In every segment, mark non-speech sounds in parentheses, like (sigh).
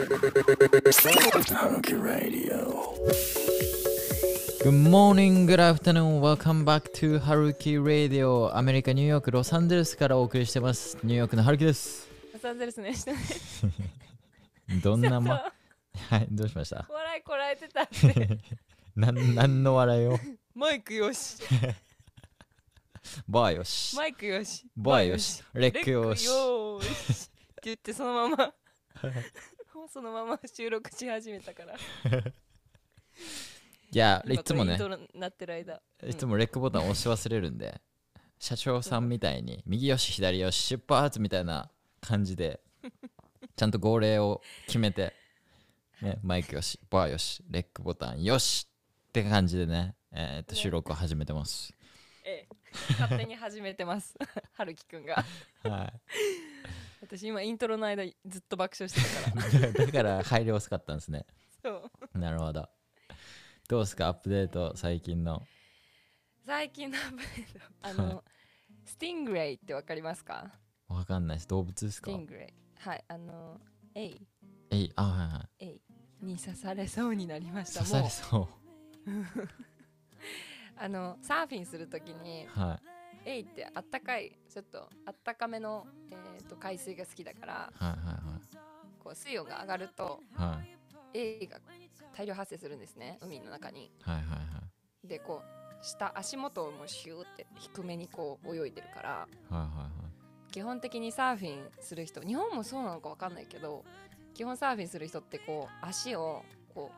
Good morning, good afternoon, welcome back to Haruki Radio. アメリカ・ニューヨーク・ロサンゼルスからお送りしてます。ニューヨークのハルキです。ロサンゼルスの人。ね。どんなまはいどうしました？と笑いこらえてたって。(laughs) なんなんの笑いを？マイクよし。バーよし。マイクよし。バーよし。レックよし。レックよし。って言ってそのままそのまま収録し始めたから。(laughs) いやいつもねなってる間。いつもレックボタン押し忘れるんで (laughs) 社長さんみたいに右よし左よし出発みたいな感じで (laughs) ちゃんと号令を決めて、ね、マイクよしバーよしレックボタンよしって感じでね、えーっと収録を始めてます、ええ、勝手に始めてます。はるきくんが。は私今イントロの間ずっと爆笑してたから。い、(laughs) だから入り遅かったんですね。そう。なるほど。どうですか？アップデート最近の。最近のアップデート。あの、 stingray ってわかりますか？わかんないです。動物ですか stingングレイ。はい、あの、エイ、えいあはいはい。エイに刺されそうになりました。刺されそう。(laughs) あのサーフィンするときにはいエイってあったかいちょっとあったかめの、えー、と海水が好きだからはいはいこう水温が上がるとはい。はいエイが大量発生するんですね海の中に。はいはいはい。でこう下足元をもうシューって低めにこう泳いでるからはいはいはい。基本的にサーフィンする人日本もそうなのか分かんないけど基本サーフィンする人ってこう足をこ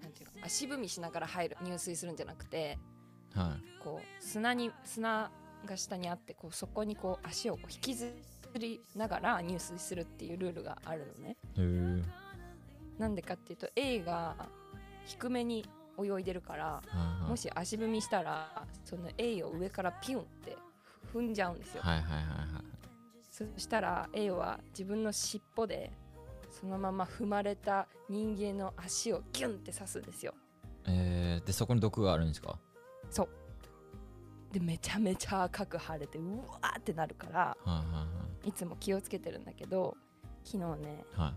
うなんていうの足踏みしながら入る入水するんじゃなくてはい。こう砂に砂が下にあってこうそこにこう足を引きずりながら入水するっていうルールがあるのね。なんでかっていうと A が低めに泳いでるからもし足踏みしたらその A を上からピュンって踏んじゃうんですよ。はいはいはいはいそしたら A は自分の尻尾でそのまま踏まれた人間の足をギュンって刺すんですよ。えー、でそこに毒があるんですか？そうでめちゃめちゃ赤く腫れてうわーってなるからはいはいつも気をつけてるんだけど昨日ねはい。はい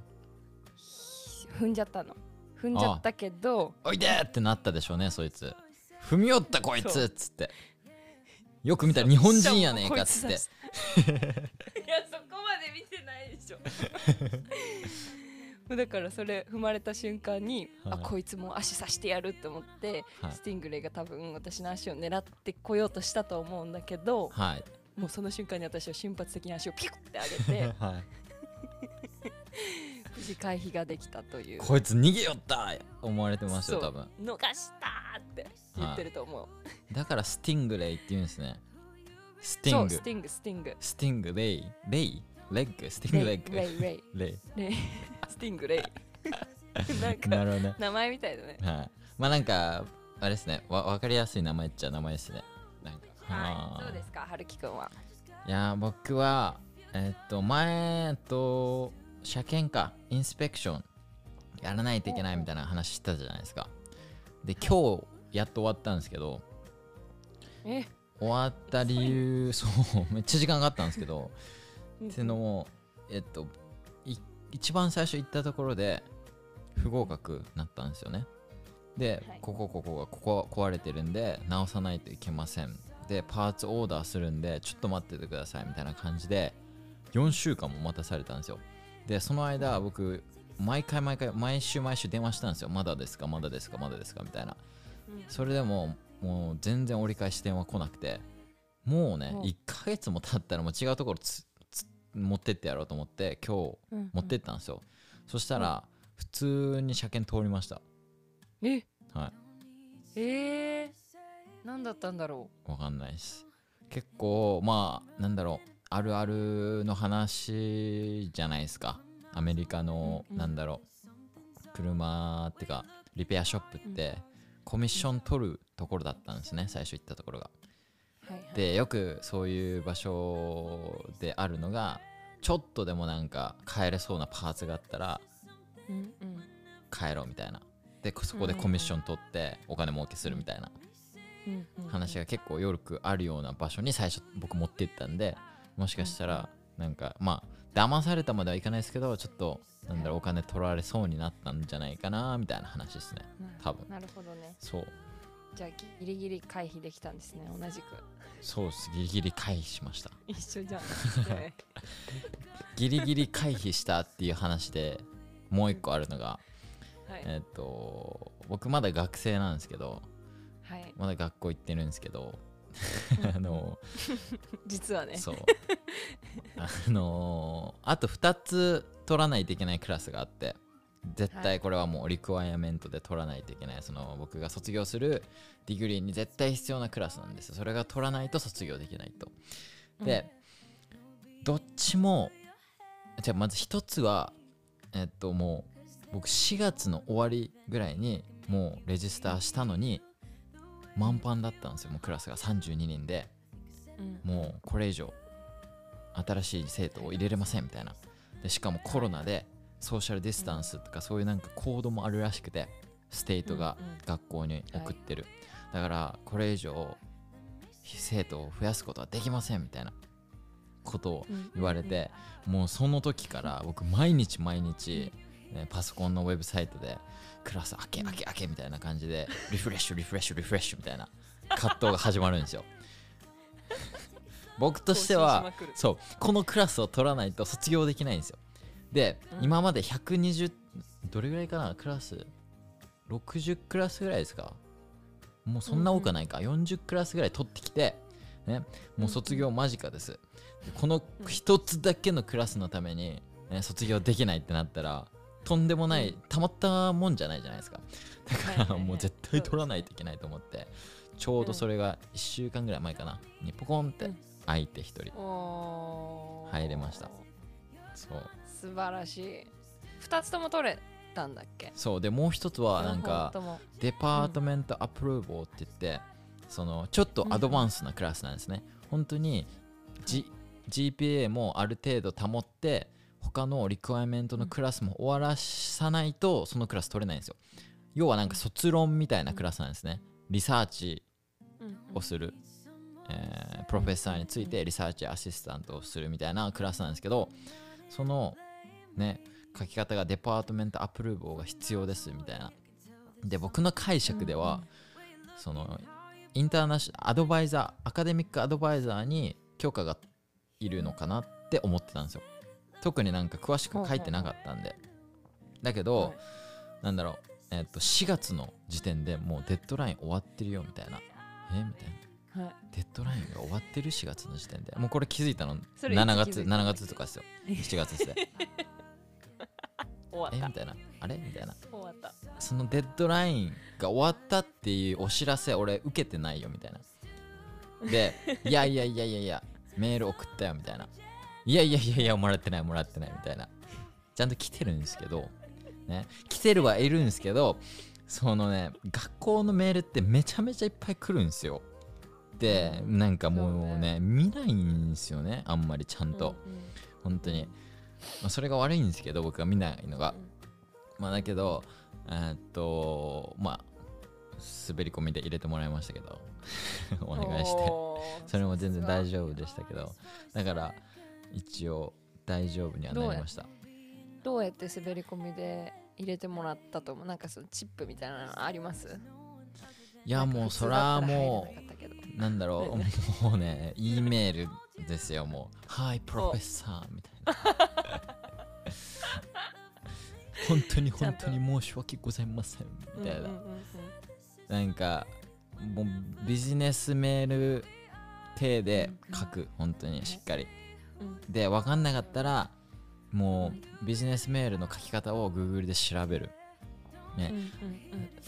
踏んじゃったの。踏んじゃったけどおいでーってなったでしょうねそいつ。踏み寄ったこいつっつって。よく見たら日本人やねえかっつっていやそこまで見てないでしょ (laughs) (laughs) だからそれ踏まれた瞬間に、はい。あこいつも足刺してやるって思って、はい。スティングレイが多分私の足を狙ってこようとしたと思うんだけどはい。もうその瞬間に私は瞬発的に足をピュッて上げて (laughs) はい。(laughs) 無事回避ができたという。こいつ逃げよった思われてますよそう。多分。逃したーって言ってると思う、だからスティングレイって言うんですね。sting。sting sting。stingray？ray？leg sting leg。ray ray ray ray stingray (laughs) (laughs) なんかなるほどね。名前みたいだね。はい。まあなんかあれですね。わ分かりやすい名前っちゃ名前ですね。なんか。はい。どうーですか春樹くんは。いやー僕はえっと前えっと車検か inspection やらないといけないみたいな話したじゃないですか。で今日やっと終わったんですけどえ？終わった理由そうめっちゃ時間があったんですけどっていうのもえっとい一番最初行ったところで不合格になったんですよね。で、はい。ここここがここ壊れてるんで直さないといけません。でパーツオーダーするんでちょっと待っててくださいみたいな感じで4週間も待たされたんですよ。でその間僕毎回毎回毎週毎週電話したんですよ。まだですかまだですかまだですかみたいな。それでももう全然折り返し電話来なくてもうねうん1ヶ月も経ったらもう違うところつつ持ってってやろうと思って今日うん持ってったんですよ、そしたら普通に車検通りました。え？はえー、何だったんだろいわかんないです。結構まあなんだろう。あるあるの話じゃないですか。アメリカの、うんうん。なんだろう。車ってかリペアショップってコミッション取るところだったんですね最初行ったところが。うはいはい。でよくそういう場所であるのがちょっとでもなんか変えれそうなパーツがあったらうんうん変えろみたいな。でそこでコミッション取ってお金儲けするみたいな。うんうん話が結構よくあるような場所に最初僕持ってったんでもしかしたらなんかまあ騙されたまではいかないですけどちょっとなんだろうお金取られそうになったんじゃないかなみたいな話ですね。多分。なるほどね。そうじゃあギリギリ回避できたんですね。同じく。そうです。ギリギリ回避しました。一緒じゃん。ねギリギリ回避したっていう話でもう一個あるのがはい。えっと僕まだ学生なんですけどはい。まだ学校行ってるんですけどあの実はね。そう。あのあと2つ取らないといけないクラスがあって絶対これはもう requirement で取らないといけない。その僕が卒業する degree に絶対必要なクラスなんですよ。それが取らないと卒業できないと。で、どっちもじゃあまず1つはえっともう僕4月の終わりぐらいにもう register したのに満パンだったんですよ。もうクラスが32人で。うん。もうこれ以上新しい生徒を入れれませんみたいな。でしかもコロナでソーシャルディスタンスとかそういうなんかコードもあるらしくて state が学校に送ってる、だからこれ以上生徒を増やすことはできませんみたいなことをうん言われて、もうその時から僕毎日毎日、ねパソコンのウェブサイトでクラス開け開け開けみたいな感じでリフレッシュリフレッシュリフレッシュみたいな葛藤が始まるんですよ。(laughs) 僕としてはそうこのクラスを取らないと卒業できないんですよで、うん。今まで120どれぐらいかな？クラス？60クラスぐらいですか？もうそんな多くはないか、40クラスぐらい取ってきてねもう卒業間近です、でこの一つだけのクラスのために、ね、卒業できないってなったらとんでもない、たまったもんじゃないじゃないですか。だかはいはいはい。らもう絶対取らないといけないと思ってちょうどそれが1週間ぐらい前かな。にポコンってうん。開いて1人入れました。そう素晴らしい。二つとも取れたんだっけ？そうでもう一つはなんかデパートメントアプローボーって言って、そのちょっとアドバンスなクラスなんですね、本当に、G、GPA もある程度保って他の requirement のクラスも終わらさないとそのクラス取れないんですよ。要はなんか卒論みたいなクラスなんですね。リサーチうん。をする、えー professor について research assistant をするみたいなクラスなんですけどそのね書き方が department approval が必要ですみたいな。で僕の解釈では、そのインターナショナルアドバイザーアカデミックアドバイザーに許可がいるのかなって思ってたんですよ。特になんか詳しく書いてなかったんで。だけど、はい。なんだろうえっと4月の時点でもうデッドライン終わってるよみたいな。え？みたいな。はい。デッドラインが終わってる4月の時点で。もうこれ気づいたのそれいつ7月気づいたの7月とかですよ。(laughs) 7月ですね終わった。えみたいな。あれ？みたいな。終わった。そのデッドラインが終わったっていうお知らせ俺受けてないよみたいな。で (laughs) いやいやいやいやいやメール送ったよみたいな。いやいやいやいやもらってないもらってないみたいな。ちゃんと来てるんですけどね。来てるはいるんですけどそのね学校のメールってめちゃめちゃいっぱい来るんですよ。でなんかもうね見ないんですよねあんまりちゃんと、本当に、まあ、それが悪いんですけど僕が見ないのが、まあだけどえーっとまあ滑り込みで入れてもらいましたけど。(laughs) お願いして。それも全然大丈夫でしたけど。だから一応大丈夫にはなりました。どうやって滑り込みで入れてもらったと思う？なんかそのチップみたいなのあります？いやもうそれはもううなんだろう。もうね E メールですよもう「はいプロフェッサー」みたいな (laughs) 本当に本当に申し訳ございませんみたいな、なんかもうビジネスメール体で書く本当にしっかり。で分かんなかったらもうビジネスメールの書き方を Google で調べる。ね、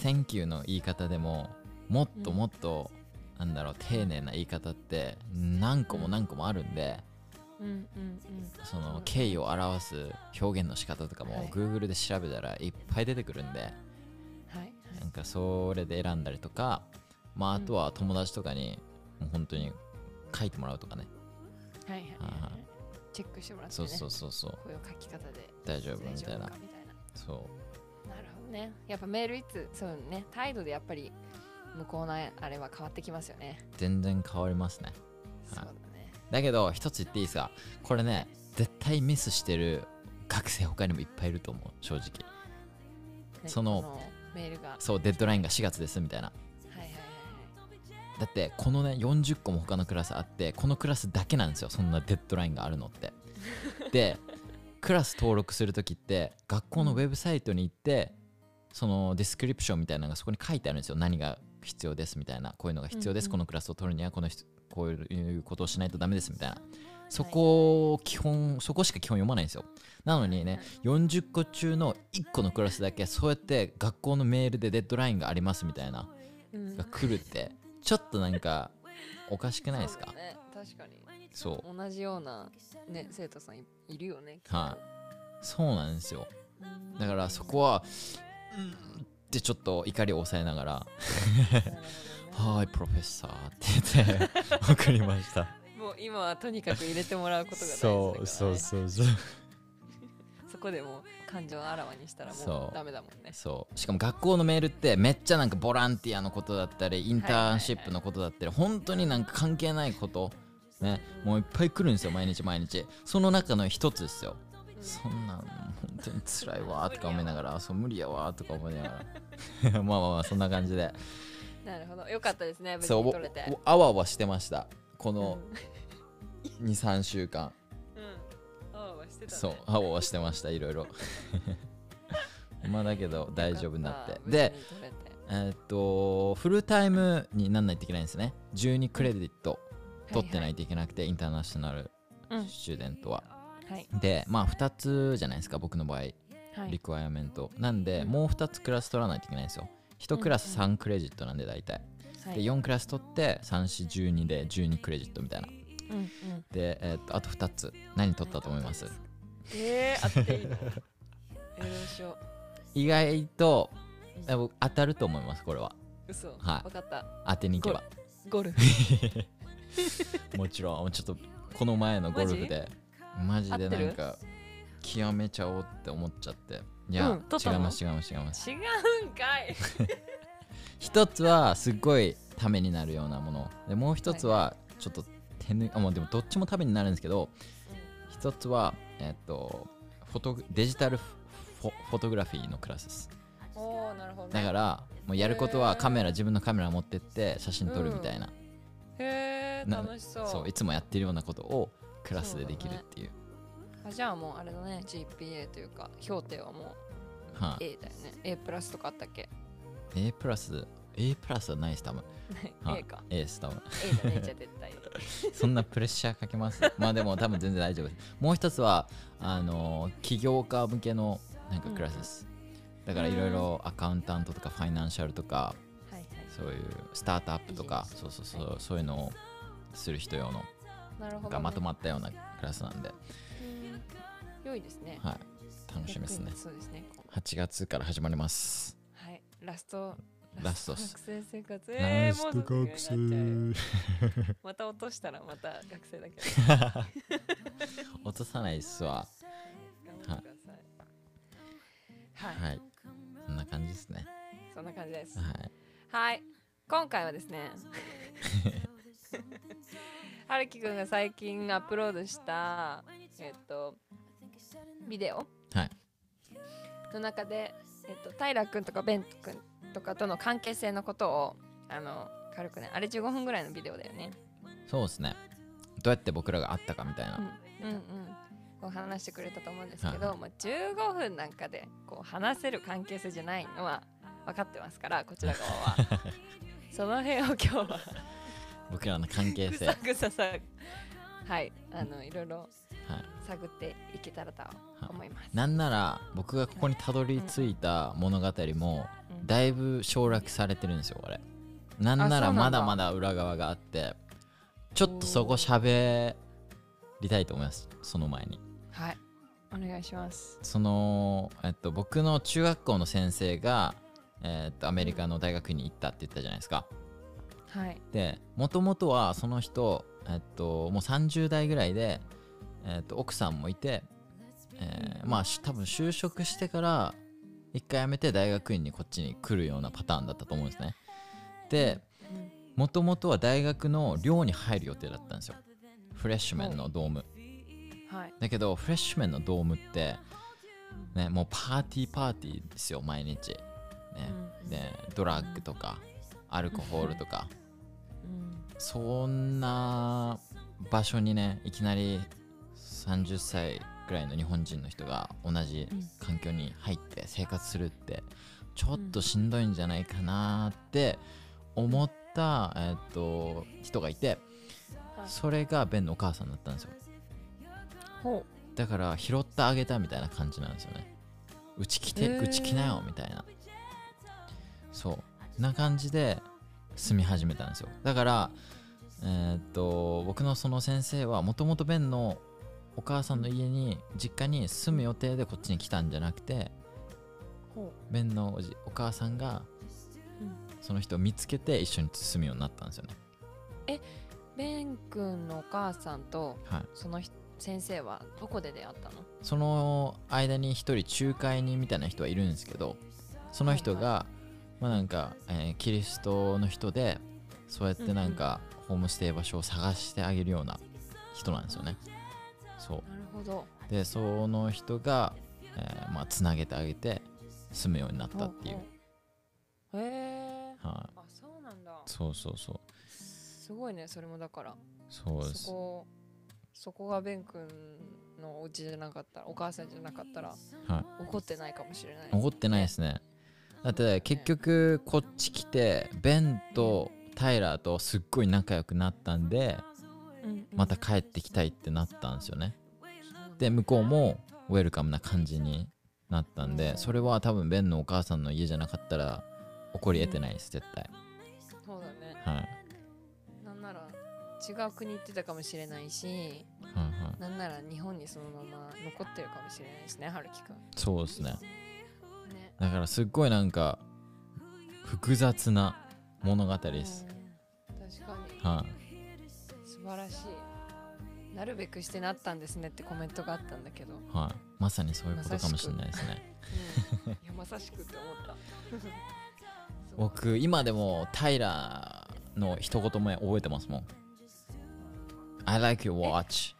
Thank you の言い方でももっともっと、なんだろう丁寧な言い方って何個も何個もあるんで、その敬意を表す表現の仕方とかもはい。Google で調べたらいっぱい出てくるんで、はいなんかそれで選んだりとか、まあ、あとは友達とかにもう本当に書いてもらうとかね、はいはいはいあチェックしてもらってね。そうそうそうそう。こういう書き方で。大丈夫？みたいな。そう。なるほどね。やっぱメールいつそうね。態度でやっぱり向こうのあれは変わってきますよね。全然変わりますね。そうだねだけど一つ言っていいですか？これね絶対ミスしてる学生他にもいっぱいいると思う正直。ねそのメールが。はそうデッドラインが4月ですみたいな。いはいはいだってこのね40個も他のクラスあってこのクラスだけなんですよそんなデッドラインがあるのって。(laughs) でクラス登録する時って学校のウェブサイトに行ってその description みたいなのがそこに書いてあるんですよ。何が必要ですみたいなこういうのが必要です、うんうん。このクラスを取るにはこの人こういうことをしないとダメですみたいな。そこを基本そこしか基本読まないんですよ。なのにね40個中の1個のクラスだけそうやって学校のメールで deadline がありますみたいな。うん。が来るってちょっとなんかおかしくないですか？そうだね確かに。そう。同じようなね生徒さんいいるよねはい。そうなんですよ。いだからそこはうんってちょっと怒りを抑えながら「はーいプロフェッサー」って言って送りました。もう今はとにかく入れてもらうことが大事だから、ね、そうそうそうそう。(laughs) そこでもう感情をあらわにしたらもそう。うダメだもんね。そう。しかも学校のメールってめっちゃなんかボランティアのことだったりインターンシップのことだったり本当になんか関係ないことねもういっぱい来るんですよ毎日毎日。その中の一つですよ。そんなん本当に辛いわーとか思いながらそう無理やわーとか思いながら。(laughs) まあまあまあそんな感じでなるほど。よかったですねそうあわあわしてました。こうん。の23週間。うん。あわわしてたね。そうあわあわしてましたいろいろ。(laughs) まあだけど大丈夫になって。でえーっとフルタイムになんないといけないんですね。12クレディット取ってないといけなくて、インターナショナルうん。スチューデントは、はい。でまあ2つじゃないですか僕の場合。はい。リクワイアメント。なんで、うん。もう2つクラス取らないといけないんですよ1クラスうん3クレジットなんで大体、はいで4クラス取って3412で12クレジットみたいな。うんうん。で、えーっとあと2つ。何取ったと思います？えー、あっていいの？えーどうしよ意外と当たると思いますこれは。う嘘。はい。わかった。当てに行けば。ゴルフ。(laughs) もちろんちょっとこの前のゴルフで。マジでなんか極めちゃおうって思っちゃっていや、うん違います違います違います。違うんかい。(laughs) 一つはすっごいためになるようなもの。でもう一つはちょっと手抜あもうでもどっちもためになるんですけど一つはえっとフォトグデジタルフォフォトグラフィーのクラスです。おおなるほど、ね、だからもうやることはカメラ自分のカメラ持ってって写真撮るみたいな、へえな楽しそう。そういつもやってるようなことをクラスでできるっていうあじゃあもうあれだね GPA というか評定はもうはい、A だよね。A プラスとかあったっけ？A プラス？A プラスはないです多分。(laughs) はい A か。A です多分。A だねじゃあ絶対。(laughs) そんなプレッシャーかけます？まあでも多分全然大丈夫です。もう一つはあの起業家向けのなんかクラスです、だからいろいろアカウンタントとかファイナンシャルとかはいはい。そういうスタートアップとかそうそうそう、そういうのをする人用のなるほど、ね、がまとまったようなクラスなんで、うん良いですね。はい。楽しみですね。そうですね。8月から始まります。はい。ラスト。ラスト学生生活。えー、もうすぐになっちゃう生。(laughs) また落としたらまた学生だけど。(laughs) 落とさないっすわ。はい、はい。そんな感じですね。そんな感じです。はい。はい。今回はですね。はるきくんが最近アップロードしたえっとビデオ？はい。の中で、えっと、平くんとかベンくんとかとの関係性のことをあの軽くねあれ15分ぐらいのビデオだよね。そうですね。どうやって僕らが会ったかみたいな、うんうんこう話してくれたと思うんですけど、はいまあ、15分なんかでこう話せる関係性じゃないのは分かってますからこちら側は。(laughs) その辺を今日は。僕らの関係 (laughs) ぐ性さぐささ。はい。あのいろいろはい探っていけたらと思います。なんなら僕がここにたどり着いた物語もうん。だいぶ省略されてるんですよこれ。なんならまだまだ裏側があってちょっとそこ喋りたいと思います。その前に。はい。お願いします。その、えっと、僕の中学校の先生が、えっと、アメリカの大学に行ったって言ったじゃないですか。はい。でもともとはその人、えっと、もう30代ぐらいで、えっと、奥さんもいて、えーまあし多分就職してから一回辞めて大学院にこっちに来るようなパターンだったと思うんですね。でうんもともとは大学の寮に入る予定だったんですよ。フレッシュメンのドーム、はい。だけどフレッシュメンのドームってねもうパーティーパーティーですよ毎日。ね、うん。でドラッグとかアルコホールとか。うん。そんな場所にねいきなり30歳ぐらいの日本人の人が同じ環境に入って生活するってちょっとしんどいんじゃないかなって思った、えっと人がいてはい。それがベンのお母さんだったんですよ。ほだから拾ってあげたみたいな感じなんですよね。うち来てうち来なよみたいな。そう。な感じで住み始めたんですよ。だからえーっと僕のその先生はもともとベンのお母さんの家に実家に住む予定でこっちに来たんじゃなくてうほベンのおじお母さんがうん。その人を見つけて一緒に住むようになったんですよね。うベン君のお母さんとはい。その人先生はどこで出会ったの？その間に一人仲介人みたいな人はいるんですけどその人が、まあなんか、えーキリストの人でそうやってなんか、ホームステイ場所を探してあげるような人なんですよねそなるほど。うでその人が、えーまあつなげてあげて住むようになったっていう。へえはい。あそうなんだ。そうそうそう。すごいねそれもだから。そうです。そこそこがベン君のお家じゃなかったらお母さんじゃなかったらはい。怒ってないかもしれない怒ってないですね。だって結局こっち来てベンとタイラーとすっごい仲良くなったんでまた帰ってきたいってなったんですよね。で向こうもウェルカムな感じになったんでそれは多分ベンのお母さんの家じゃなかったら起こり得てないです絶対。そうだね。はい。なんなら違う国行ってたかもしれないしはいはいなんなら日本にそのまま残ってるかもしれないですね春樹くん。そうですね。ね。だからすっごいなんか複雑な物語です。うん。確かに。はい。素晴らしい。なるべくしてなったんですねってコメントがあったんだけど、はい。まさにそういうことかもしれないですね。うん、いやまさしくって思った。(laughs) 僕今でもタイラーの一言目覚えてますもん。I like your watch.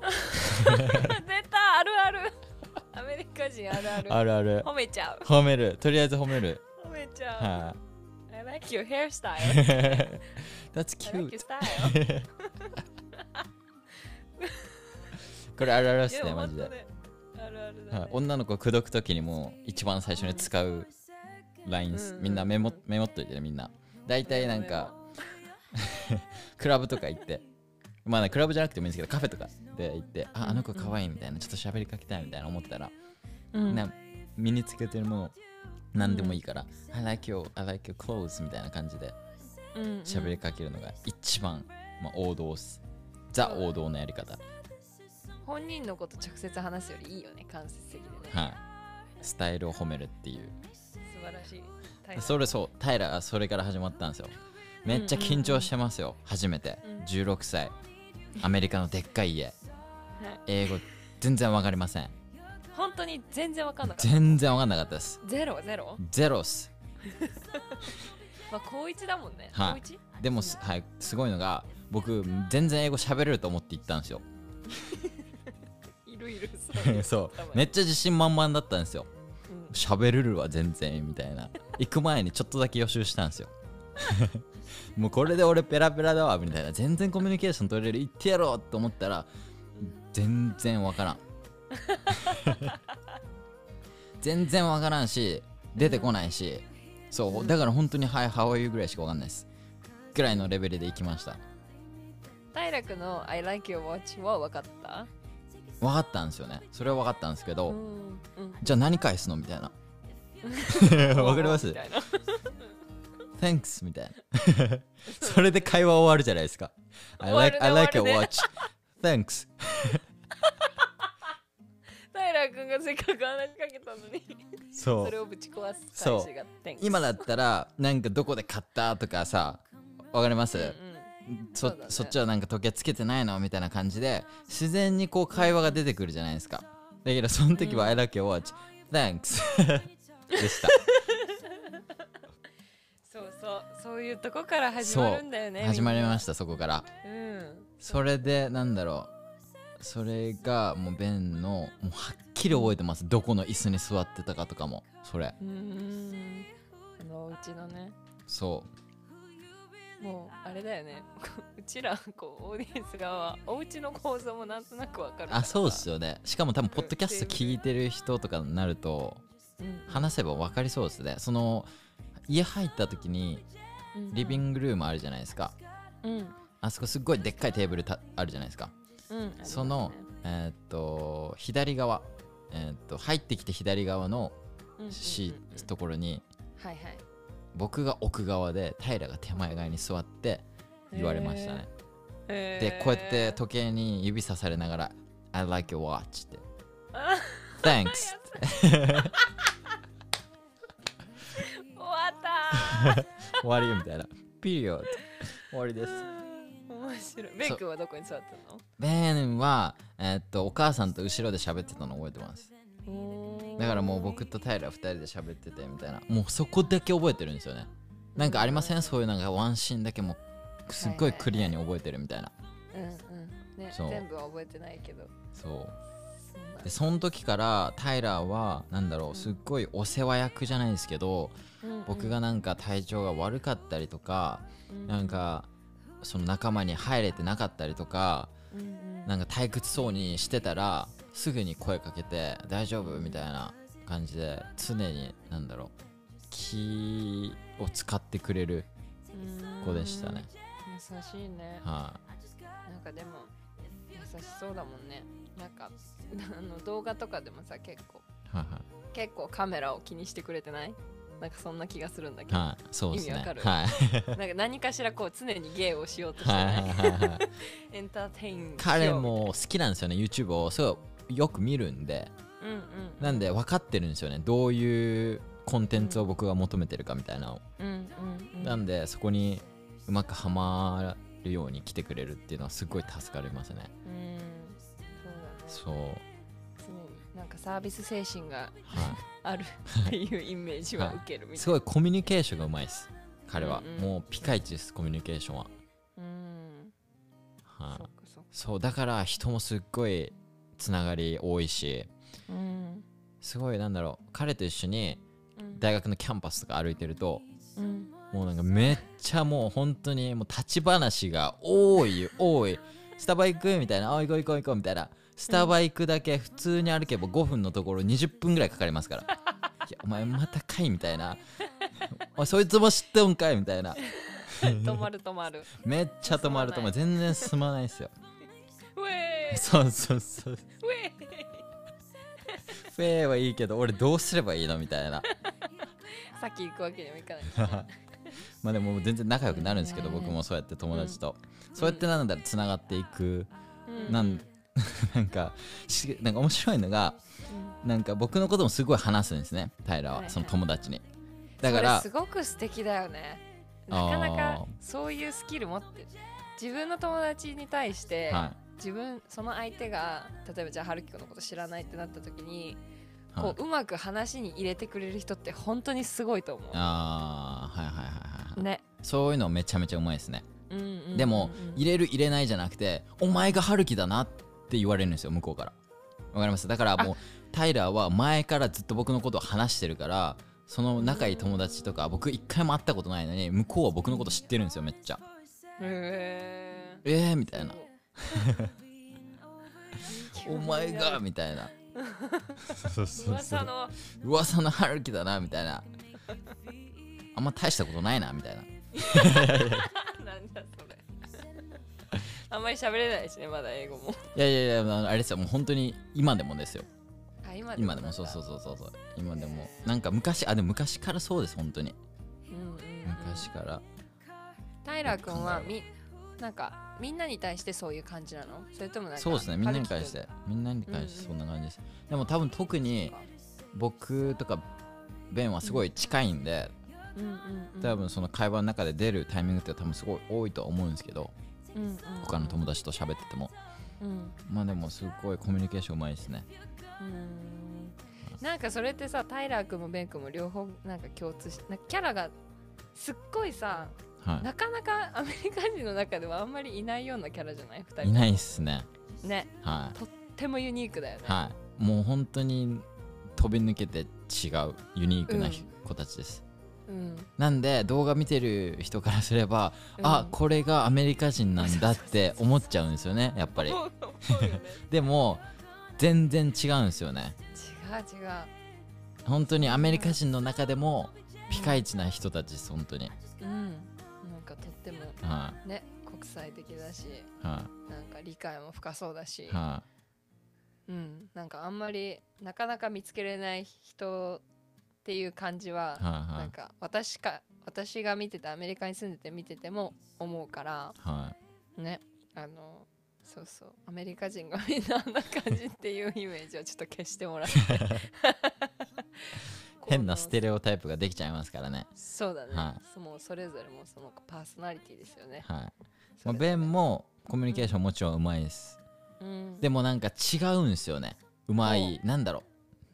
(laughs) 出たあるある。アメリカ人あるある。あるある。褒めちゃう。褒める。とりあえず褒める。褒めちゃう、は I like your hairstyle. い (laughs) That's cute これあるあるでいやすねマジで、本当ね。あるあるだ、ね。はい、女の子を口説くときにも一番最初に使うラインです、うんみんなメモメモっといてねみんな。大体なんか (laughs) クラブとか行って。まあねクラブじゃなくてもいいんですけどカフェとかで行ってああの子可愛いみたいなちょっと喋りかけたいみたいな思ったら、うん。な身につけてるもの何でもいいから、I like your I like your clothes みたいな感じでうんうん。喋りかけるのが一番、まあ、王道っす。ザ王道のやり方本人のこと直接話すよりいいよね間接的でね。はい。スタイルを褒めるっていう。素晴らしい。それそうタイラーはそれから始まったんですよ。めっちゃ緊張してますよ初めて。うん。16歳。アメリカのでっかい家。はい。英語全然わかりません。本当に全然わかんなかった。全然わかんなかったです。ゼロ？ゼロ？ゼロっす。(laughs) まあ高一だもんね。はい。高一？でもす,、はい、すごいのが僕全然英語喋れると思って行ったんですよ。いるいるそう。めっちゃ自信満々だったんですよ。うん。喋れるわ全然みたいな。行く前にちょっとだけ予習したんですよ。(laughs) もうこれで俺ペラペラだわみたいな。全然コミュニケーション取れる言ってやろうと思ったら全然わからん。(laughs) 全然わからんし出てこないし。そう。だから本当に「はい How are you?」ぐらいしかわかんないです。ぐらいのレベルで行きました。平君の I like your watch は分かった？分かったんですよね。それは分かったんですけど、うんうん。じゃあ何返すの？みたいな。(laughs) わかります？Thanks みたいな。(laughs) それで会話終わるじゃないですか。I like, ね I like 終 your watch. Thanks. (laughs) 平君がせっかく話しかけたのに。そそれをぶち壊すそう。今だったらなんかどこで買ったとかさわかります、うんうんそそね。そっちはなんか時計つけてないの？みたいな感じで自然にこう会話が出てくるじゃないですか。だけどその時は I like your watch Thanks (laughs) でした。そうそうそういうとこから始まるんだよね始まりまししたそこから。たうん。それでなんだろう。それがもうベンのもうはっきり覚えてます。どこの椅子に座ってたかとかもそれ。うーん。あのお家のね。そもうあれだよね。(laughs) うちらこうオーディエンス側はお家の構造もなんとなくわかるうあそうっすよ、よね。しかも多分ポッドキャスト聞いてる人とかになるとうん。話せば分かりそうですね。その家入った時にリビグングルームあるじゃないですか。うん。あそこすっごいでっかいテーブルたあるじゃないですか。うんそのえーっと左側。えーっと入ってきて左側のうんうんうんうん。C ところにはいはい僕が奥側で平が手前側に座って言われましたね。へー。でこうやって時計に指さされながら「I like your watch」って。あ (laughs)「Thanks (laughs)」終わった。ー (laughs) 終わりよみたいな「ピリオド」終わりです。面白い。ベン君はどこに座ってんの？ベンは、えーっとお母さんと後ろで喋ってたの覚えてますだからもう僕と平2人で喋っててみたいな。もうそこだけ覚えてるんですよね。なんかありません？そういうなんかワンシーンだけもうすっごいクリアに覚えてるみたいな。うんうん。ね全部は覚えてないけど。そう。でその時からタイラーはなんだろうすっごいお世話役じゃないですけどうんうん。僕がなんか体調が悪かったりとかうん。なんかその仲間に入れてなかったりとかうんうん。なんか退屈そうにしてたらすぐに声かけて大丈夫？みたいな感じで常になんだろう気を使ってくれる子でしたね。優しいね。はなんかでも優しそうだもんね。なんかあの動画とかでもさ結構いはいはい。結構カメラを気にしてくれてない？なんかそんな気がするんだけど、はい。そうですね。意味わかる？はい。(laughs) なんか何かしらこう常に芸をしようとしてはいない、はいはいはい。(laughs) エンターテイン彼も好きなんですよね YouTube を。すごいよく見るんでうんうん。なんで分かってるんですよね。どういうコンテンツを僕が求めてるかみたいなの。をうんうんうん。なんでそこにうまくはまるように来てくれるっていうのはすごい助かりますね。うん。そうだね。そう。なんかサービス精神がは (laughs) あるっていうイメージは受けるみたいいすごいコミュニケーションがうまいです彼は、うんうん。もうピカイチですコミュニケーションは、うん。はい。そっかそっか。そうだから人もすっごいつながり多いしうんすごいなんだろう彼と一緒にうん。大学のキャンパスとか歩いてるとうん。もうなんかめっちゃもう本当にもう立ち話が多い多い。スタバ行く？みたいなあ行こう行こう行こうみたいな。スタバ行くだけ普通に歩けば5分のところ20分ぐらいかかりますから。(laughs) いやお前またかいみたいな。おいそいつも知ってんかいみたいな。(laughs) 止まる止まる。(laughs) めっちゃ止まるとも全然進まないですよそうそうそう。ウェー。イフェイはいいけど俺どうすればいいのみたいな。さっき行くわけにもいかない。まあでも全然仲良くなるんですけどうん。僕もそうやって友達と。そうやってなんだろうつながっていく。うん。なん (laughs) なんかしなんか面白いのがなんか僕のこともすごい話すんですね平はいはい。はその友達に。だからすごく素敵だよね。なかなかそういうスキル持って自分の友達に対して、は自分その相手が例えばじゃあ春樹君のこと知らないってなった時に、いはい。こううまく話に入れてくれる人って本当にすごいと思あーはいはいはいはい、うね、そういうのめちゃめちゃうまいですね。うんうんうんうんでも入れる入れないじゃなくてお前が春樹だなって言われるんですよ向こうから。わかります？だからもうタイラーは前からずっと僕のことを話してるからその仲いい友達とか僕一回も会ったことないのに向こうは僕のこと知ってるんですよめっちゃ。へえーみたいな (laughs) お前がみたいな。そうそうそう噂の。噂の春樹だなみたいな。あんま大したことないなみたいな。(laughs) なんだそれ。あんまり喋れないしねまだ英語も。いやいやいやあれですよもう本当に今でもですよ。あ今今でもそうそううそうそうそう。今でもなんか昔あでも昔からそうです本当に。うんうんうん。昔から。タイラー君はみなんかみんなに対してそういう感じなの？それともなんかそうですね。みんなに対し春て。みんなに対してうん。そんな感じです。でも多分特に僕とかベンはすごい近いんでうんうんうん。多分その会話の中で出るタイミングって多分すごい多いとは思うんですけどうんうん。他の友達と喋ってても。うん。まあでもすごいコミュニケーションうまいですね。うん。なんかそれってさタイラー君もベン君も両方なんか共通しなんかキャラがすっごいさはなかなかアメリカ人の中ではあんまりいないようなキャラじゃない？2人いいないっすね。ね。はい。とってもユニークだよね。はい。もう本当に飛び抜けて違うユニークなうん。子たちです、うん。なんで動画見てる人からすれば、うん。あこれがアメリカ人なんだって思っちゃうんですよねやっぱり。(laughs) でも全然違うんですよね。違う違う。本当にアメリカ人の中でもピカイチな人たちです本当にはね国際的だしい。はなんか理解も深そうだし。い。はうん。なんかあんまりなかなか見つけれない人っていう感じはいはい。はないんか私か私が見ててアメリカに住んでて見てても思うから。はい。ね。あのそうそう。アメリカ人がみんなあんな感じっていうイメージをちょっと消してもらって (laughs) 変なステレレオタイプができちゃいますからね。そうだね、はそもうそれぞれもそのパーソナリティですよね、はい、まあ、ベンもコミュニケーションもちろんうまいです、うん。でもなんか違うんですよね。うまいなんだろ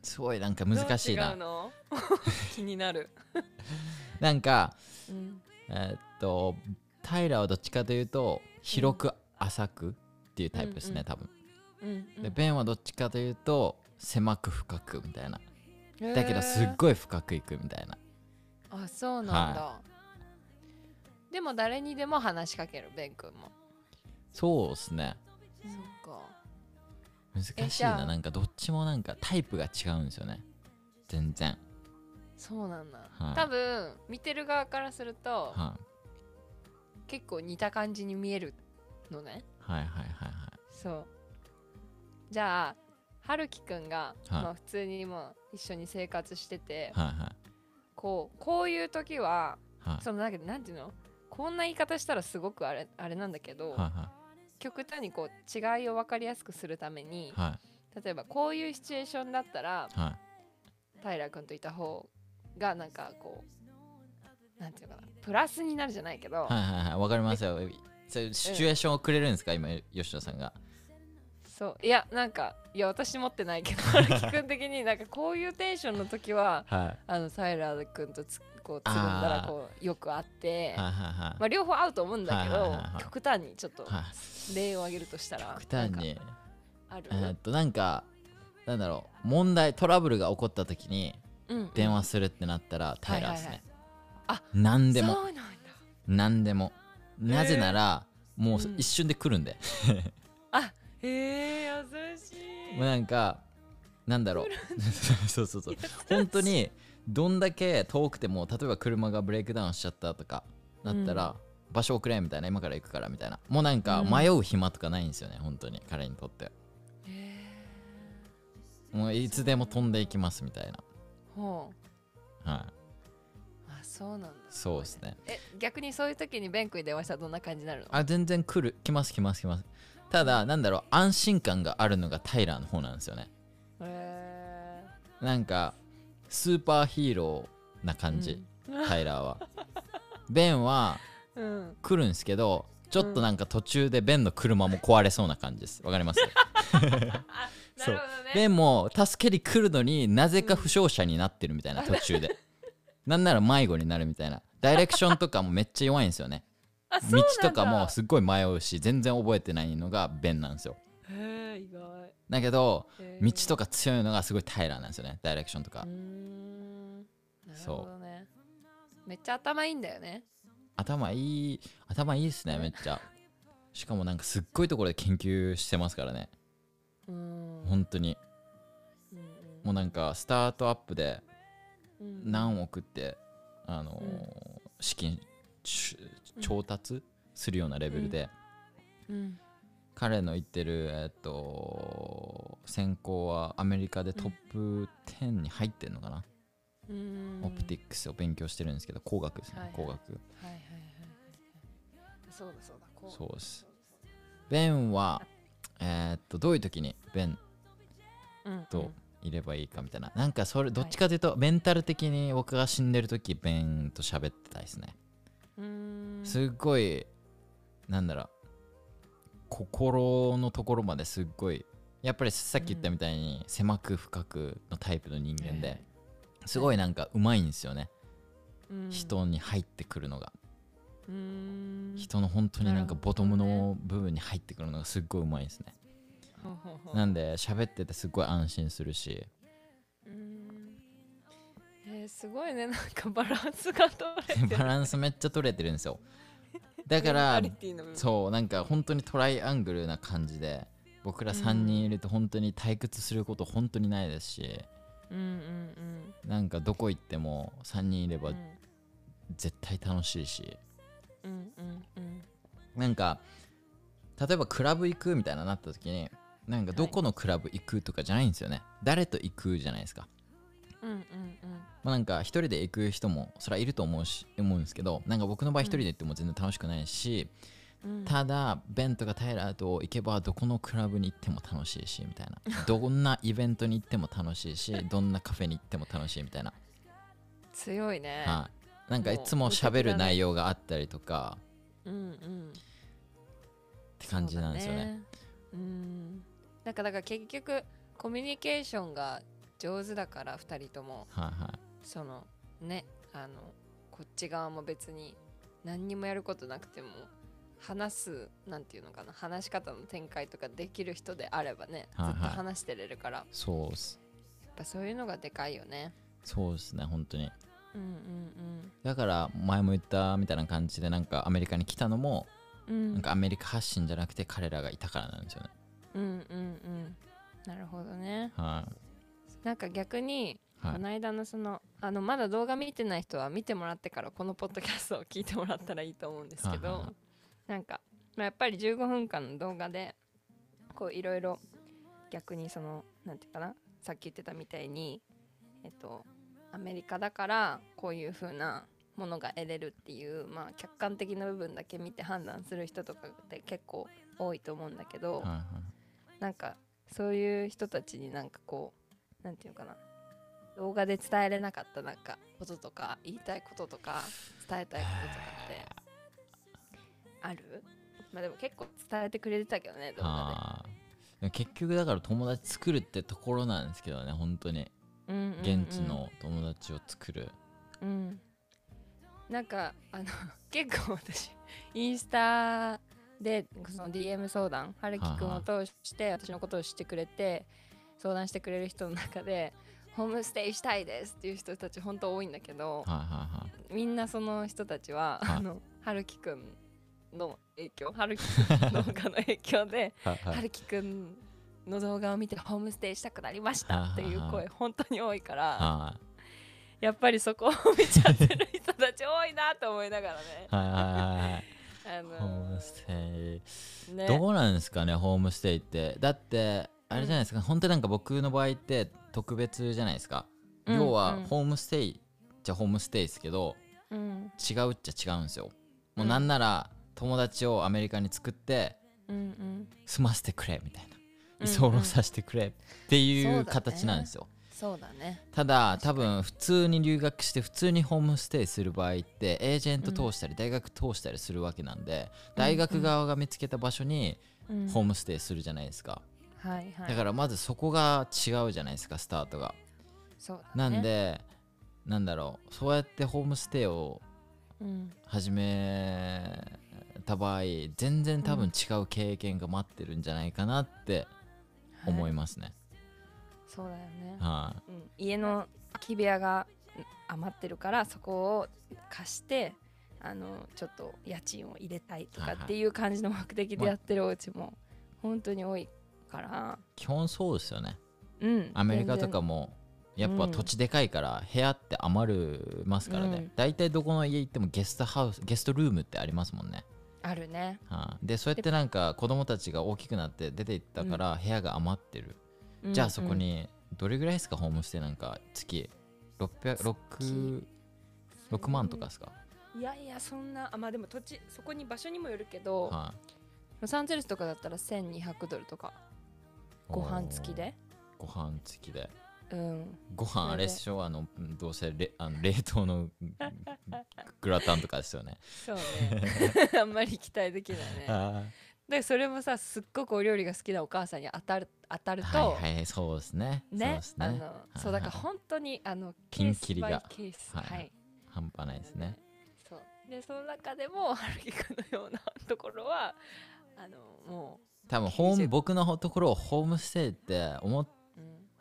う。すごいなんか難しいな。うの？(laughs) 気になる、(laughs) なんかうん。えーっとタイラーはどっちかというと広く浅くっていうタイプですね、うんうん多分。うんでベンはどっちかというと狭く深くみたいなだけどすっいごい深くいくみたいな。あそうなんだ、でも誰にでも話しかけるベン君も。そうですね。そっか。難しいな。なんかどっちもなんかタイプが違うんですよね。全然。そうなんだ、はい。多分見てる側からするとはい。結構似た感じに見えるのね。はいはいはいはい。そう。じゃあ春樹くんが、はい。まあ、普通にもう一緒に生活しててはいはい。こうこういう時ははい。そのなんかなんていうの？こんな言い方したらすごくあれあれなんだけど、はいは極端にこう違いを分かりやすくするためにいはい。例えばこういうシチュエーションだったらはい。平君といた方がなんかこうなんていうのかな？プラスになるじゃないけど、はいはいはい。わかりますよ。そういうシチュエーションをくれるんですか？今吉田さんがそう。いやなんかいや私持ってないけど (laughs) 春樹君的になんかこういうテンションの時ははい。あのサイラー君とつこうつるんだらこうよくあってはいはいはいまあ、両方合うと思うんだけど、はいはいはいはい。極端にちょっとはい例を挙げるとしたら極端に。ある、えーっとなんかなんだろう問題トラブルが起こった時にうん電話するってなったらタイラーですね、はいはいあ何でも。そうなんだ。何でも。なぜならもううん。一瞬で来るんで、あへえ優しい。もうなんかなんだろう。(laughs) そうそうそう。本当にどんだけ遠くても例えば車がブレイクダウンしちゃったとかなったら、場所をくれみたいな今から行くからみたいな。もうなんかうん。迷う暇とかないんですよね本当に。彼にとって。へもういつでも飛んでいきますみたいな。ーほう。はい。あそうなんだ。そうですね。え逆にそういう時にベン君に電話したらどんな感じになるの？あ全然来る。来ます来ます来ますただなんだろう安心感があるのがタイラーの方なんですよね。へなんかスーパーヒーローな感じ、タイラーは。ベンはえうん。来るんですけどちょっとなんか途中でベンの車も壊れそうな感じです。わかります？(laughs) あなるほどね。ベンも助けに来るのになぜか負傷者になってるみたいな途中で。なんなら迷子になるみたいな。ダイレクションとかもめっちゃ弱いんですよね道だ。とかもすっごい迷うし全然覚えてないのがベンなんですよ。へえ意外。だけど道とか強いのがすごいタイラーなんですよねダイレクションとかそうね。めっちゃ頭いいんだよね。頭いい頭いいですねめっちゃ。しかもなんかすっごいところで研究してますからね。うーん。本当に。うんもうなんかスタートアップでうん。何億ってあのー資金し調達するようなレベルで。うん。彼の言ってるえっと専攻はアメリカでトップ10に入ってんのかな。うん。オプティックスを勉強してるんですけど工学ですね、はいはい。工学。はいはいはいはい。そうだそうだそうです。ベンはえーっとどういう時にベンうんといればいいかみたいな、なんかそれどっちかというと、メンタル的に僕が死んでる時ベンと喋ってたいですね、すっごいなんだろう。心のところまですっごいやっぱりさっき言ったみたいに狭く深くのタイプの人間で、すごいなんかうまいんですよね、うん。人に入ってくるのが、人の本当になんかボトムの部分に入ってくるのがすっごいうまいですね。なんで喋っててすごい安心するしすごいねなんかバランスが取れてる。バランスめっちゃ取れてるんですよ。だからそうなんか本当にトライアングルな感じで僕ら3人いると本当に退屈すること本当にないですしうんうんなんかどこ行っても3人いればうん。絶対楽しいし。うんうんうん。なんか例えばクラブ行くみたいななった時になんかどこのクラブ行くとかじゃないんですよね、誰と行くじゃないですかうんうんまあ、なんか一人で行く人もそれはいると思うし思うんですけどなんか僕の場合一人で行っても全然楽しくないし、うん。ただベンとかタイラーと行けばどこのクラブに行っても楽しいしみたいな。どんなイベントに行っても楽しいし (laughs) どんなカフェに行っても楽しいみたいな、強いね。はい、なんかいつも喋る内容があったりとかうんうん。って感じなんですよね。うん。なんかだから結局コミュニケーションが上手だから2人とも。はいはい。そのねあのこっち側も別に何にもやることなくても話すなんていうのかな話し方の展開とかできる人であればねずはいはい。っと話してれるから、やっそうっす。ぱそういうのがでかいよね。そうですね本当に。うんうんだから前も言ったみたいな感じでなんかアメリカに来たのもうんうん。なんかアメリカ発信じゃなくて彼らがいたからなんですよね。うんうんうん。なるほどね。はいなんか逆にはい。この間のそのあのまだ動画見てない人は見てもらってからこのポッドキャストを聞いてもらったらいいと思うんですけどなんか、まあ、やっぱり15分間の動画でこういろいろ逆にそのなんていうかなさっき言ってたみたいにえっとアメリカだからこういう風なものが得れるっていう、まあ、客観的な部分だけ見て判断する人とかって結構多いと思うんだけど、はなんかそういう人たちになんかこうなんていうのかな。動画で伝えれなかったなんかこととか言いたいこととか伝えたいこととかってある？まあでも結構伝えてくれてたけどね動画あー。結局だから友達作るってところなんですけどね本当に。ん現地の友達を作る、うん。なんかあの (laughs) 結構私インスタでその DM 相談春樹くんを通して私のことを知ってくれて相談してくれる人の中でホームステイしたいですっていう人たち本当多いんだけどはいはいはい。みんなその人たちははい。あの春樹くんの影響春樹くんの動画の影響で (laughs) は春樹くんの動画を見てホームステイしたくなりましたっていう声本当に多いからはやっぱりそこを見ちゃってる人たち多いなと思いながらね。いはいはいはいはい。(laughs) あのホームステイ。ね。どうなんですかねホームステイって。だってあれじゃないですか、本当になんか僕の場合って特別じゃないですか、うん要はうん。ホームステイじゃホームステイですけどうん。違うっちゃ違うんですよ。もううん。なんなら友達をアメリカに作ってうんうん。住ませてくれみたいな。うん居候させてくれっていそう形なんですよ、そうだね。ただ多分普通に留学して普通にホームステイする場合ってエージェント通したり大学通したりするわけなんで、大学側が見つけた場所にうん。ホームステイするじゃないですか、はいはい。だからまずそこが違うじゃないですかスタートが、そうだね。なんでなんだろうそうやってホームステイをうん。始めた場合全然多分違う経験が待ってるんじゃないかなって思いはいますね。そうだよね。はい、うん。家の空き部屋がうん余ってるからそこを貸してあのちょっと家賃を入れたいとかはいはいっていう感じの目的でやってるお家も本当に多いから、基本そうですよね。うん、アメリカとかもやっぱうん。土地でかいから部屋って余るますからね、うん。大体どこの家行ってもゲストハウスゲストルームってありますもんね、あるね、はい。でそうやってなんか子供たちが大きくなって出ていったから部屋が余ってる、うん。じゃあそこにどれぐらいですか？ホームステイなんか月。600 6 6万とかですか、いやいやそんなあまあでも土地そこに場所にもよるけど、はい。ロサンゼルスとかだったら1200ドルとかご飯付きで？ご飯付きで。うん。ご飯あれでしょ？あのどうせれあの冷凍の (laughs) グラタンとかですよね。そうね。(laughs) あんまり期待できないね。あでそれもさすっごくお料理が好きなお母さんに当たる当たると、ーはいはいそうですね。そうねですね。あのそうだから本当にあのピンキリが。はバイケース。はい。い、半端ないですね。そう。でその中でも春樹くんのようなところはあのもう多分ホーム90僕のところをホームステイって思うん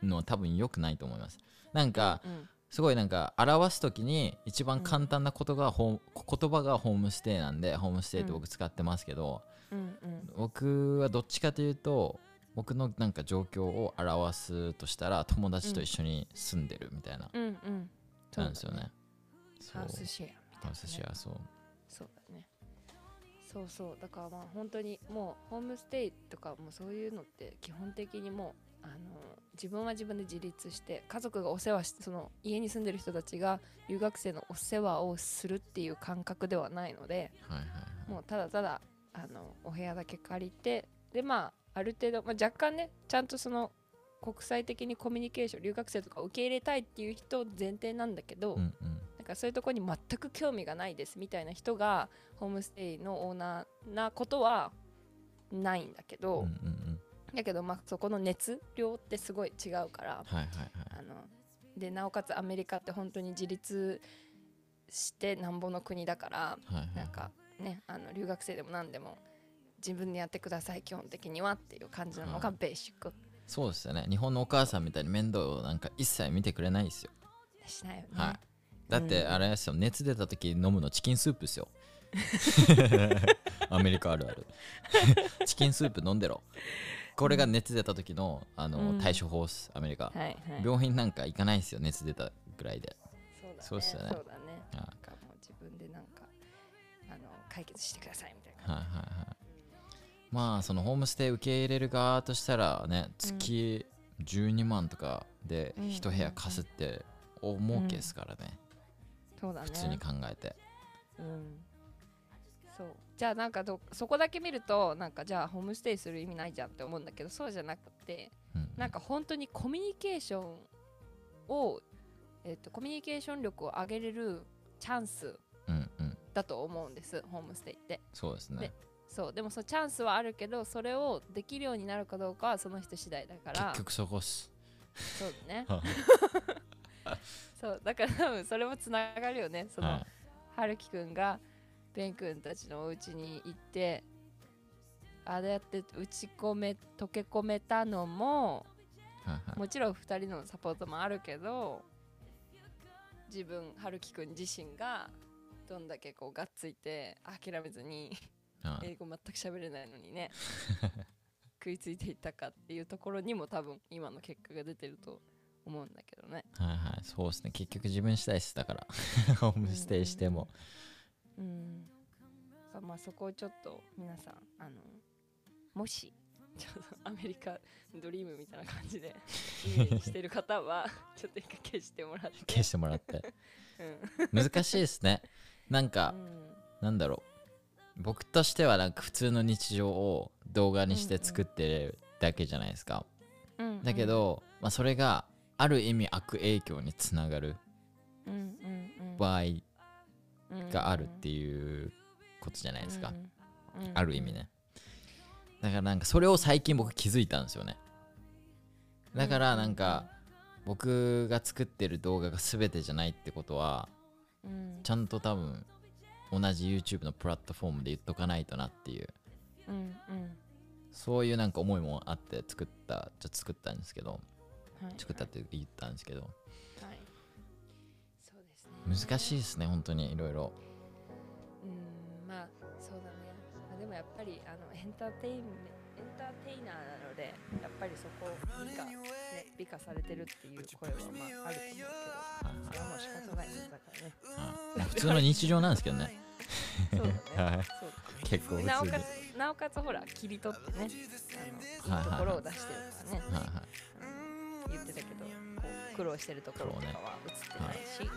うのは多分良くないと思います。なんかうん。すごいなんか表す時に一番簡単なことがホー言葉がホームステイなんでホームステイって僕使ってますけど、うんうん。僕はどっちかというと僕のなんか状況を表すとしたら友達と一緒に住んでるみたいな、うん。うんなんですよね。そう。ハウスシェアみたいな、ね、ハウスシェアそう。そうそうだからまあ本当にもうホームステイとかもうそういうのって基本的にもうあの自分は自分で自立して家族がお世話しその家に住んでる人たちが留学生のお世話をするっていう感覚ではないのではいはいはい。もうただただあのお部屋だけ借りてでまあある程度、まあ、若干ねちゃんとその国際的にコミュニケーション留学生とか受け入れたいっていう人前提なんだけど、うんうん。かそういうところに全く興味がないですみたいな人がホームステイのオーナーなことはないんだけど、うんうんうん。だけどまあそこの熱量ってすごい違うからはいはいはい。あのでなおかつアメリカって本当に自立してなんぼの国だからはいはいなんかねあの留学生でも何でも自分でやってください基本的にはっていう感じなのがベーシックそうですよね。日本のお母さんみたいに面倒をなんか一切見てくれないですよ。しないよね。はい。だってうん。あれですよ、熱出た時飲むのチキンスープですよ。(laughs) アメリカあるある。チキンスープ飲んでろ。これが熱出た時のあの、うん。対処法っす、アメリカ。はいはい、病院なんか行かないですよ、熱出たぐらいで。そうだね。そうだね。自分でなんかあの解決してくださいみたいな。はいはいはい。まあそのホームステイ受け入れる側としたらね月12万とかでうん一部屋貸すって大儲けですからね、そうだね。普通に考えて。うん。そう。じゃあなんかどそこだけ見るとなんかじゃあホームステイする意味ないじゃんって思うんだけどそうじゃなくてうんなんか本当にコミュニケーションを、えっとコミュニケーション力を上げれるチャンスうんうん。だと思うんですホームステイって。そうですね。で。そう。でもそのチャンスはあるけどそれをできるようになるかどうかはその人次第だから。結局そこっす。そうだね。(laughs) はそうだから多分それもつながるよね。その、はるきくんがベンくんたちのお家に行ってああやって打ち込め溶け込めたのももちろん2人のサポートもあるけど自分はるきくん自身がどんだけこうがっついて諦めずにはい。英語全く喋れないのにね (laughs) 食いついていったかっていうところにも多分今の結果が出てると思うんだけどね。はいはい。そうですね。結局自分次第っす。だから。ホームステイしても。うん、さまあそこをちょっと皆さんあのもしちょっとアメリカドリームみたいな感じでイメージしてる方は (laughs) ちょっと一回消してもらって。消してもらって。うん。難しいですね。なんかなんだろう。僕としてはなんか普通の日常を動画にして作ってるだけじゃないですか、うん。うん。だけ、ど、まあ、それがある意味悪影響につながる場合うんがあるっていうことじゃないですか、ある意味ね。だからなんかそれを最近僕気づいたんですよね。だからなんか僕が作ってる動画が全てじゃないってことはうん。ちゃんと多分同じ YouTube のプラットフォームで言っとかないとなっていう。うんうん。そういうなんか思いもあって作ったちょっと作ったんですけど。はい作ったって言ったんですけど。はい。そうですね。難しいですね本当にいろいろ。うんまあそうだね、まあ、でもやっぱりあのエンターテインメンエンターテイナーなのでやっぱりそこを美化,、ね、美化されてるっていう声はまああると思うけど。はい。それはもう仕方ないことだからね。はい。まあ普通の日常なんですけどね。そうだね。はい。そう結構普通になおかつなおかつほら切り取ってねあのいい。ところを出してるからね、はいはい言ってたけど苦労してるところとかは映ってないし。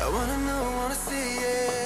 I wanna know, wanna see it.